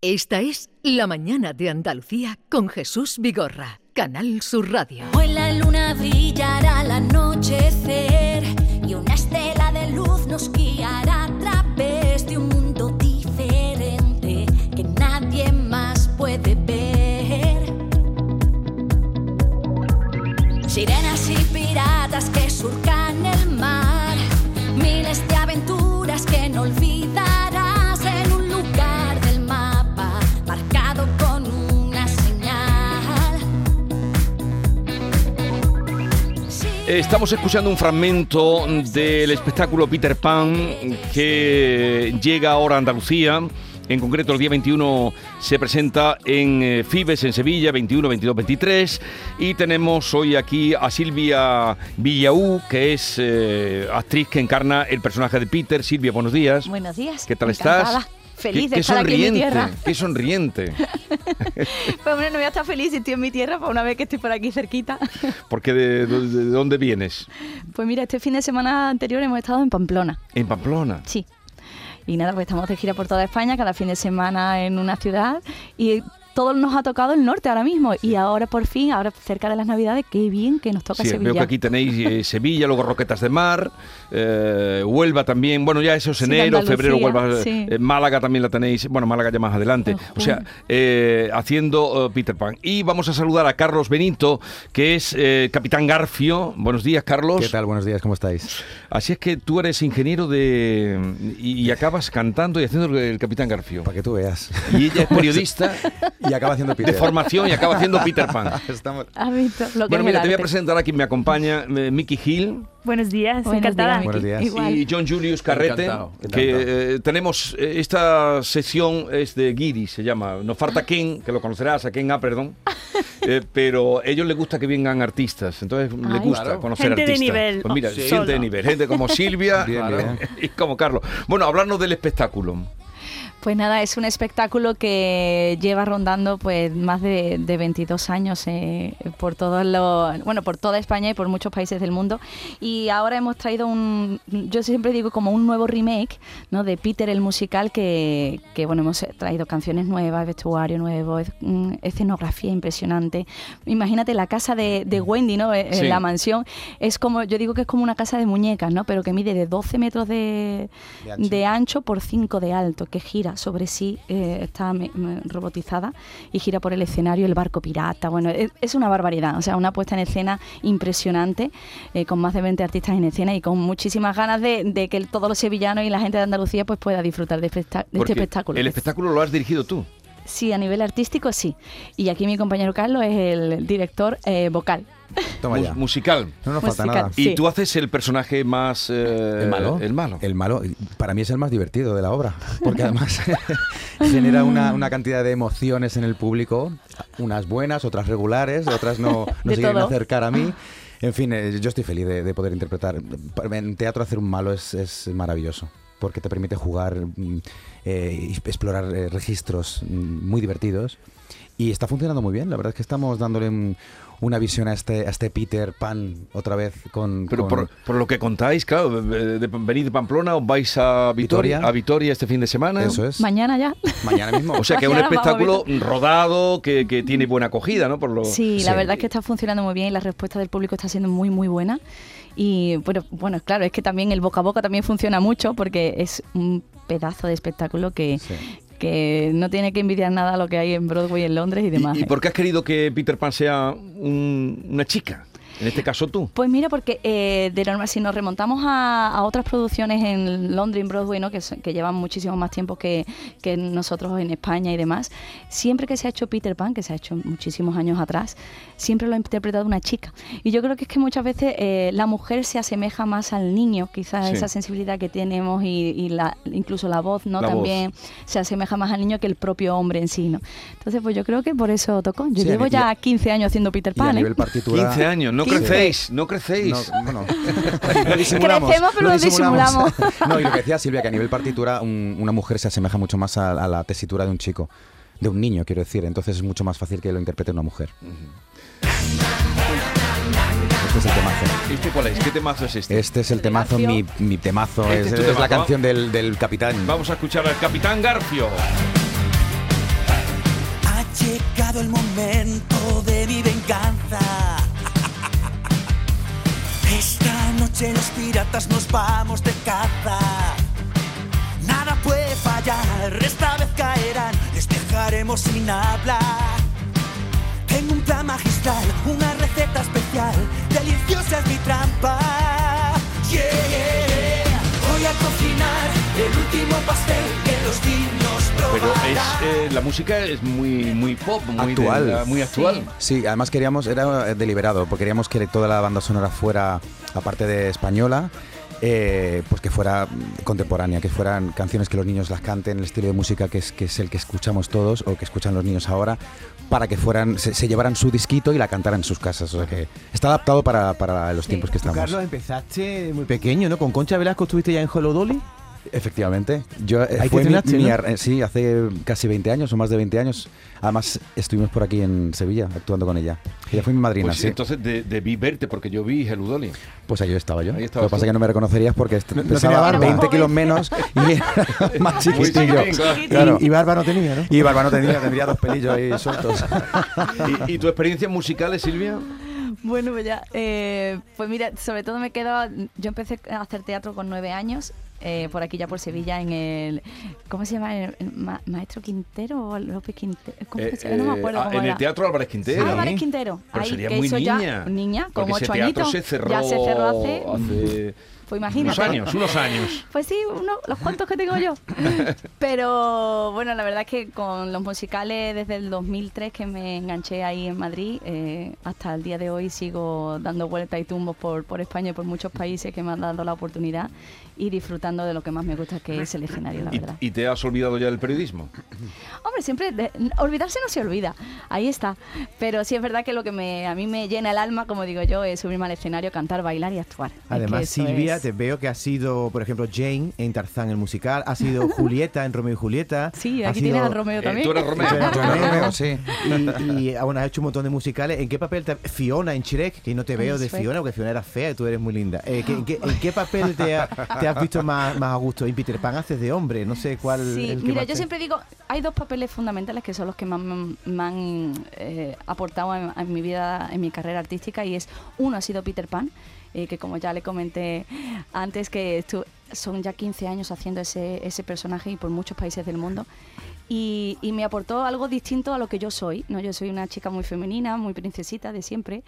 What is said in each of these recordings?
Esta es La Mañana de Andalucía con Jesús Vigorra, Canal Sur Radio. Hoy la luna brillará al anochecer y una estela de luz nos guiará Estamos escuchando un fragmento del espectáculo Peter Pan que llega ahora a Andalucía. En concreto, el día 21 se presenta en eh, Fibes, en Sevilla, 21, 22, 23. Y tenemos hoy aquí a Silvia Villaú, que es eh, actriz que encarna el personaje de Peter. Silvia, buenos días. Buenos días. ¿Qué tal encantada. estás? Feliz de estar aquí en mi tierra. Qué sonriente. Pues hombre, no voy a estar feliz si estoy en mi tierra, para una vez que estoy por aquí cerquita. Porque de, de- de dónde vienes? Pues mira, este fin de semana anterior hemos estado en Pamplona. En Pamplona. Sí. Y nada, pues estamos de gira por toda España, cada fin de semana en una ciudad. Y todo nos ha tocado el norte ahora mismo. Y ahora por fin, ahora cerca de las Navidades, qué bien que nos toca Sí, Sevilla. veo que aquí tenéis eh, Sevilla, luego Roquetas de Mar, eh, Huelva también. Bueno, ya eso es enero, febrero, Huelva. sí. eh, Málaga también la tenéis. Bueno, Málaga ya más adelante. O sea, eh, haciendo eh, Peter Pan. Y vamos a saludar a Carlos Benito, que es eh, Capitán Garfio. Buenos días, Carlos. ¿Qué tal? Buenos días, ¿cómo estáis? Así es que tú eres ingeniero de. y, y acabas cantando y haciendo el, el Capitán Garfio. Para que tú veas. Y ella es periodista Y acaba haciendo de Peter. formación y acaba haciendo Peter Pan. Estamos... ¿Has visto lo que Bueno, mira, te voy a presentar a quien me acompaña, eh, Mickey Hill. Buenos días, Buenos encantada. días, Buenos Miki. días. Igual. y John Julius Carrete, Encantado, que encantado. eh, tenemos eh, esta sesión es de Guiri, se llama. Nos falta Ken, que lo conocerás, a Ken A, perdón. Eh, pero a ellos les gusta que vengan artistas, entonces les Ay. gusta Claro. conocer Gente de artistas. nivel, Pues mira, sí. gente de nivel, gente como Silvia Bien, bien. y como Carlos. Bueno, hablarnos del espectáculo. Pues nada, es un espectáculo que lleva rondando pues más de, de 22 años eh, por todos los, bueno, por toda España y por muchos países del mundo. Y ahora hemos traído un, yo siempre digo como un nuevo remake, ¿no? De Peter el musical que, que bueno, hemos traído canciones nuevas, vestuario nuevo, es- mm, escenografía impresionante. Imagínate la casa de, de Wendy, ¿no? Eh, Sí. La mansión es como, yo digo que es como una casa de muñecas, ¿no? Pero que mide de 12 metros de, De ancho. de ancho por 5 de alto, que gira sobre sí, eh, está me- me- robotizada y gira por el escenario el barco pirata. Bueno, es, es una barbaridad, o sea, una puesta en escena impresionante, eh, con más de 20 artistas en escena y con muchísimas ganas de, de que todos los sevillanos y la gente de Andalucía pues pueda disfrutar de, este espectáculo. El espectáculo lo has dirigido tú. Sí, a nivel artístico sí. Y aquí mi compañero Carlos es el director eh, vocal. Toma ya. musical. No nos falta musical. nada. Y Sí. tú haces el personaje más... eh, ¿El malo? El malo. El malo. y Para mí es el más divertido de la obra. Porque además genera una, una cantidad de emociones en el público. Unas buenas, otras regulares, otras no, no De se quieren todo. acercar a mí. En fin, eh, yo estoy feliz de, de poder interpretar. En teatro hacer un malo es, es maravilloso. Porque te permite jugar, mm, eh, y explorar eh, registros mm, muy divertidos. Y está funcionando muy bien. La verdad es que estamos dándole un- una visión a este, a este Peter Pan otra vez con... Pero con- por, por lo que contáis, claro, de, de- venid de Pamplona, os vais a Vitoria, Vitoria. a Vitoria este fin de semana. Eso es. Mañana ya. Mañana mismo. O sea que es un espectáculo rodado que, que tiene buena acogida, ¿no? Por lo... Sí, la Sí. verdad es que está funcionando muy bien y la respuesta del público está siendo muy, muy buena. Y bueno, bueno, claro, es que también el boca a boca también funciona mucho porque es un pedazo de espectáculo que, Sí. que no tiene que envidiar nada a lo que hay en Broadway, en Londres y ¿Y, demás. y ¿eh? por qué has querido que Peter Pan sea un- una chica? En este caso tú. Pues mira, porque eh, de normal, si nos remontamos a, a otras producciones en Londres, en Broadway, ¿no? que, son- que llevan muchísimo más tiempo que, que nosotros en España y demás, siempre que se ha hecho Peter Pan, que se ha hecho muchísimos años atrás, siempre lo ha interpretado una chica. Y yo creo que es que muchas veces eh, la mujer se asemeja más al niño, quizás Sí. esa sensibilidad que tenemos y, y la, incluso la voz, ¿no? La voz. También se asemeja más al niño que el propio hombre en sí, ¿no? Entonces, pues yo creo que por eso tocó. Yo Sí, llevo ya y a- 15 años haciendo Peter Y a Pan, ¿eh? nivel partitura... 15 años, no 15. crecéis, no crecéis. No, bueno, lo disimulamos. Crecemos, pero lo disimulamos. no, y lo que decía Silvia, que a nivel partitura un- una mujer se asemeja mucho más a, a la tesitura de un chico, de un niño, quiero decir. Entonces es mucho más fácil que lo interprete una mujer. Este es el temazo. ¿Este cuál es? ¿Qué temazo es este? Este es el temazo, mi, mi temazo. Este es, es tu es la temazo. canción del, del capitán. Vamos a escuchar al Capitán Garfio. llegado el momento de mi venganza. Esta noche los piratas nos vamos de caza. Nada puede fallar, esta vez caerán, les dejaremos sin hablar. Tengo un plan magistral, una receta especial, deliciosa es mi trampa. Yeah, voy a cocinar el último pastel que los niños Pero es, eh, la música es muy, muy pop, muy, Actual. muy actual. Sí, además queríamos, era eh, deliberado, porque queríamos que toda la banda sonora fuera, aparte de española, eh, pues que fuera mm, contemporánea, que fueran canciones que los niños las canten, el estilo de música que es, que es el que escuchamos todos o que escuchan los niños ahora, para que fueran, se, se llevaran su disquito y la cantaran en sus casas. O sea que está adaptado para, para los Sí. tiempos que estamos. Carlos, empezaste muy pequeño, ¿no? Con Concha Velasco estuviste ya en Hollow Dolly. Efectivamente. Yo, eh, Ahí te fue mi- mi ¿no? eh, sí, hace casi 20 años o más de 20 años. Además, estuvimos por aquí en Sevilla actuando con ella. Ella fue mi madrina, Pues sí. entonces de- debí verte porque yo vi Hello Dolly. Pues ahí estaba yo. Ahí Lo estabas que pasa es que no me reconocerías porque No- no pesaba barba. 20 kilos menos y era más chiquitillo. claro. Y, y barba no tenía, ¿no? Y barba no tenía, tendría dos pelillos ahí sueltos. ¿Y, y tu experiencia musical, Silvia? Bueno, pues ya, eh, pues mira, sobre todo me quedo, yo empecé a hacer teatro con nueve años, eh, por aquí ya por Sevilla, en el, ¿cómo se llama? El, el Ma- Maestro Quintero o López Quintero, ¿cómo Eh, se llama? No me eh, acuerdo ah, cómo en era. el Teatro Álvarez Quintero. Álvarez Quintero, Pero ahí, sería que muy niña. ya, niña, ese ocho añitos, se cerró ya se cerró hace, hace pues imagínate. unos años, unos años. Pues sí, uno, los cuantos que tengo yo. Pero bueno, la verdad es que con los musicales desde el 2003 que me enganché ahí en Madrid, eh, hasta el día de hoy sigo dando vueltas y tumbos por, por España y por muchos países que me han dado la oportunidad y disfrutando de lo que más me gusta, que es el escenario, la ¿Y, verdad. y te has olvidado ya del periodismo? Hombre, siempre de- olvidarse no se olvida, ahí está. Pero sí es verdad que lo que me, a mí me llena el alma, como digo yo, es subirme al escenario, cantar, bailar y actuar. Es que Además, Silvia, es- te veo que has sido, por ejemplo, Jane en Tarzán el musical, has sido Julieta en Romeo y Julieta. Sí, aquí sido- tienes a Romeo Eh, también. tú eres Romeo. Tú eres Romeo. sí. Y, y, bueno, has hecho un montón de musicales. ¿En qué papel te, Fiona en Shrek? Que no te veo de. Fiona, porque Fiona era fea y tú eres muy linda. Eh, ¿qué- en, qué, en qué papel te, ha- te has visto más, más a gusto? En Peter Pan haces de hombre, no sé cuál. Sí, el que mira, más yo te- siempre digo, hay dos papeles fundamentales que son los que más me, han eh, aportado en, mi vida, en mi carrera artística, y es, uno ha sido Peter Pan, eh, que como ya le comenté antes, que son ya 15 años haciendo ese, personaje y por muchos países del mundo. Y, y me aportó algo distinto a lo que yo soy, ¿no? Yo soy una chica muy femenina, muy princesita de siempre,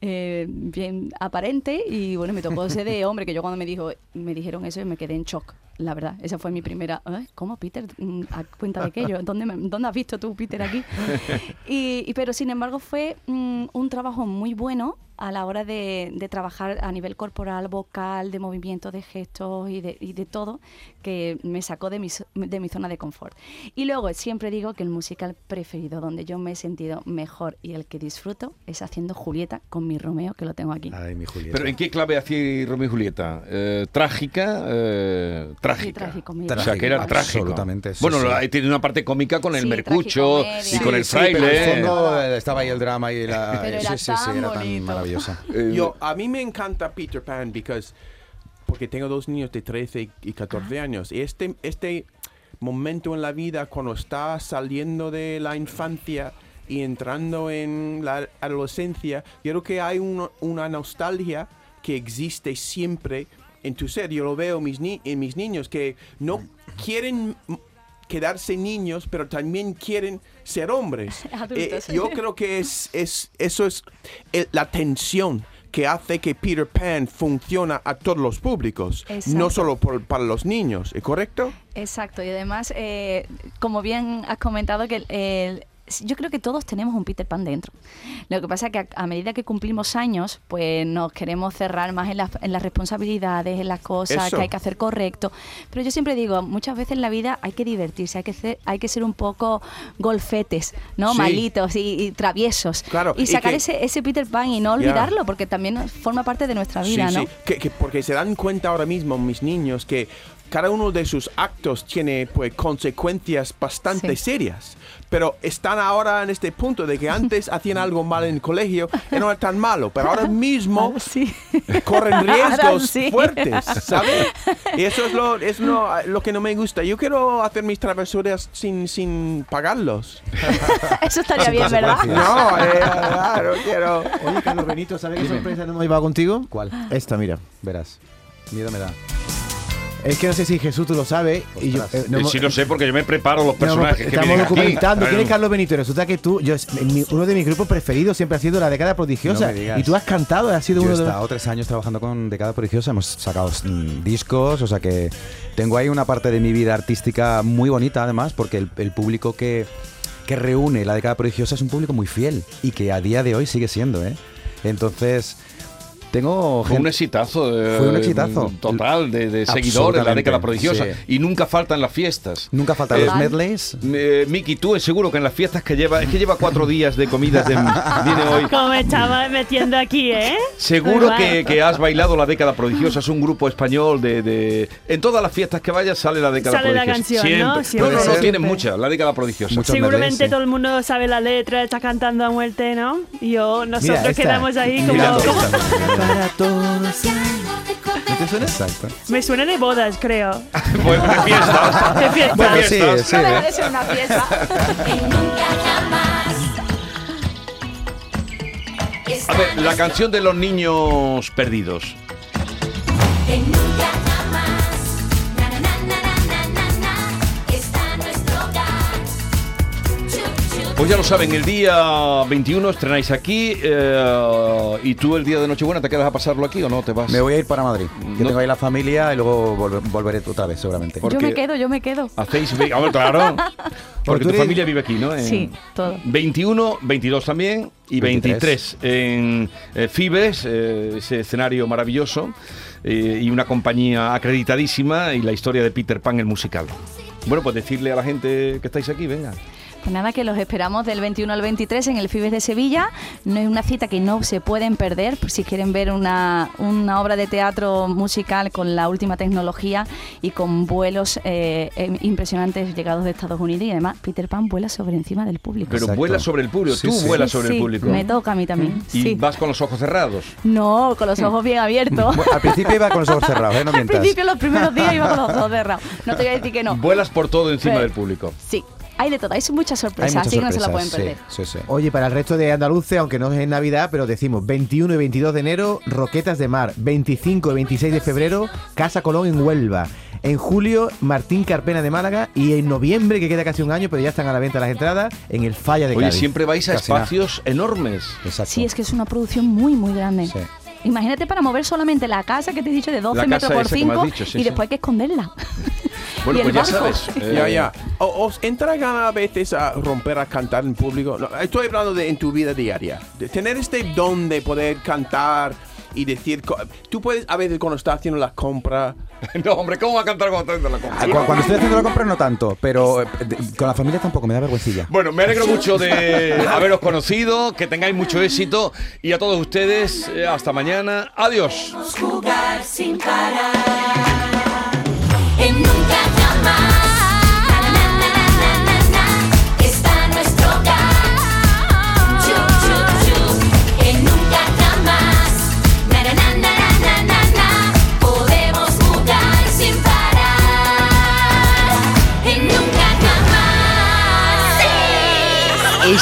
eh, bien aparente y bueno, me tocó ser de hombre, que yo cuando me dijo, me dijeron eso me quedé en shock, la verdad. Esa fue mi primera, "¿Eh? ¿cómo Peter? Mm, ¿A cuenta de? Yo, ¿Dónde, me- ¿Dónde has visto tú Peter aquí? Y, y- pero sin embargo fue mm, un trabajo muy bueno a la hora de, de trabajar a nivel corporal, vocal, de movimiento, de gestos y de, y de todo, que me sacó de mi, de mi zona de confort. Y luego siempre digo que el musical preferido, donde yo me he sentido mejor y el que disfruto, es haciendo Julieta con mi Romeo, que lo tengo aquí. Ay, mi Julieta. ¿Pero en qué clave hacía Romeo y Julieta? Eh, ¿Trágica? eh, trágica. Trágico, mi O sea, que era Trágico, trágico. absolutamente, sí, bueno, sí. tiene una parte cómica con el Sí, mercucho y con el Sí, pero fraile. en el fondo eh, estaba ahí el drama y la... Pero sí, era sí, sí, tan era tan maravillosa. Eh, Yo, a mí me encanta Peter Pan because, porque tengo dos niños de 13 y 14 años. Y este, este momento en la vida, cuando está saliendo de la infancia y entrando en la adolescencia, yo creo que hay uno- una nostalgia que existe siempre en tu ser. Yo lo veo mis, ni- en mis niños que no quieren quedarse niños, pero también quieren ser hombres. Eh, yo creo que es, es eso es el- la tensión que hace que Peter Pan funciona a todos los públicos, no solo por- para los niños, ¿es correcto? Exacto, y además, eh, como bien has comentado, que el- yo creo que todos tenemos un Peter Pan dentro. Lo que pasa es que a, a medida que cumplimos años, pues nos queremos cerrar más en las, en las responsabilidades, en las cosas Eso. que hay que hacer correcto. Pero yo siempre digo, muchas veces en la vida hay que divertirse, hay que ser, hay que ser un poco golfetes, ¿no? Sí. Malitos y, y traviesos. Claro, y y sacar que- ese, ese Peter Pan y no olvidarlo, porque también forma parte de nuestra vida, sí, ¿no? sí. Que, que- porque se dan cuenta ahora mismo mis niños que cada uno de sus actos tiene pues consecuencias bastante Sí. serias. Pero están ahora en este punto de que antes hacían algo mal en el colegio y no era tan malo, pero ahora mismo Ahora sí. corren riesgos sí. fuertes, ¿sabes? Y eso es lo, es lo, lo que no me gusta. Yo quiero hacer mis travesuras sin, sin pagarlos. Eso estaría bien, ¿verdad? No, eh, claro, quiero. Oye, Carlos Benito, ¿sabes qué sorpresa no hemos llevado contigo? ¿Cuál? Esta, mira. Verás. Miedo me da. Es que no sé si Jesús tú lo sabes. Y yo, eh, no Eh, sí lo sé porque yo me preparo los no, personajes que estamos documentando. ¿Quién es. Carlos Benito? Y resulta que tú, yo, mi- uno de mis grupos preferidos siempre ha sido La Década Prodigiosa. No me digas. y tú has cantado, has sido Yo he uno de estado tres años trabajando con Decada Prodigiosa, hemos sacado mm, discos, o sea que tengo ahí una parte de mi vida artística muy bonita además, porque el, el público que, que reúne la Década Prodigiosa es un público muy fiel y que a día de hoy sigue siendo, ¿eh? Entonces, tengo Fue un exitazo. eh, Fue un exitazo. Total de, de seguidores, la década prodigiosa. sí. Y nunca faltan las fiestas. Nunca faltan Eh, los medleys. Eh, Miki, tú es seguro que en las fiestas que lleva, es que lleva cuatro días de comidas de viene hoy. Como me estaba metiendo aquí, ¿eh? Seguro que, que has bailado la década prodigiosa, es un grupo español de, de- En todas las fiestas que vayas sale la década Sale la prodigiosa. canción, ¿no? Siempre. Siempre, no, no, no, siempre. tienen muchas, la década prodigiosa. Muchos Seguramente medleys, sí. todo el mundo sabe la letra, está cantando a muerte, ¿no? Y yo, nosotros quedamos ahí como... Para todos. ¿No te suena? Exacto. Me suena de bodas, creo. Pues de fiestas. De fiestas. Bueno, sí, fiestas. sí. No deja de ser una fiesta. A ver, la canción de los niños perdidos. Pues ya lo saben, el día 21 estrenáis aquí eh, y tú el día de Nochebuena te quedas a pasarlo aquí o no te vas. Me voy a ir para Madrid. Que No- tengo ahí la familia y luego volver- volveré otra vez seguramente. Yo me quedo, yo me quedo. Hacéis, ve- a ver, claro. Porque tu familia vive aquí, ¿no? En Sí, todo. 21, 22 también y 23, 23. en eh, Fibes, eh, ese escenario maravilloso eh, y una compañía acreditadísima y la historia de Peter Pan, el musical. Bueno, pues decirle a la gente que estáis aquí, venga. Pues nada, que los esperamos del 21 al 23 en el Fibes de Sevilla. No es una cita que no se pueden perder, por si quieren ver una, una obra de teatro musical con la última tecnología y con vuelos eh, em, impresionantes llegados de Estados Unidos. Y además, Peter Pan vuela sobre encima del público. Pero Exacto. vuela sobre el público, Sí, tú sí. vuelas sobre sí, el público. Me toca a mí también. Y sí. vas con los ojos cerrados. No, con los ojos bien abiertos. Bueno, al principio iba con los ojos cerrados, ¿eh? No Al principio, los primeros días iba con los ojos cerrados. No te voy a decir que no. Vuelas por todo encima Pero- del público. Sí, hay de todo. Hay muchas Hay sorpresas, muchas así que no se la pueden perder. Sí, sí, sí. Oye, para el resto de andaluces, aunque no es en Navidad, pero decimos 21 y 22 de enero, Roquetas de Mar. 25 y 26 de febrero, Casa Colón en Huelva. En julio, Martín Carpena de Málaga. Y en noviembre, que queda casi un año, pero ya están a la venta las entradas, en el Falla de Oye, Cádiz. siempre vais a Casi nada. espacios enormes. Exacto. Sí, es que es una producción muy, muy grande. Sí. Imagínate para mover solamente la casa que te he dicho de 12 La metros por esa que me has 5 dicho, sí, y sí. después hay que esconderla. Bueno, pues ya sabes. eh, Ya, ya. O- ¿Os entra gana a veces a romper a cantar en público? No, estoy hablando de en tu vida diaria. De tener este don de poder cantar y decir... co- Tú puedes, a veces cuando estás haciendo la compra... No, hombre, ¿cómo va a cantar cuando está haciendo la compra? Ah, cu- Cuando estoy haciendo la compra no tanto, pero eh, de- con la familia tampoco, me da vergüencilla. Bueno, me alegro mucho de haberos conocido, que tengáis mucho éxito y a todos ustedes, eh, hasta mañana. Adiós. jugar sin parar.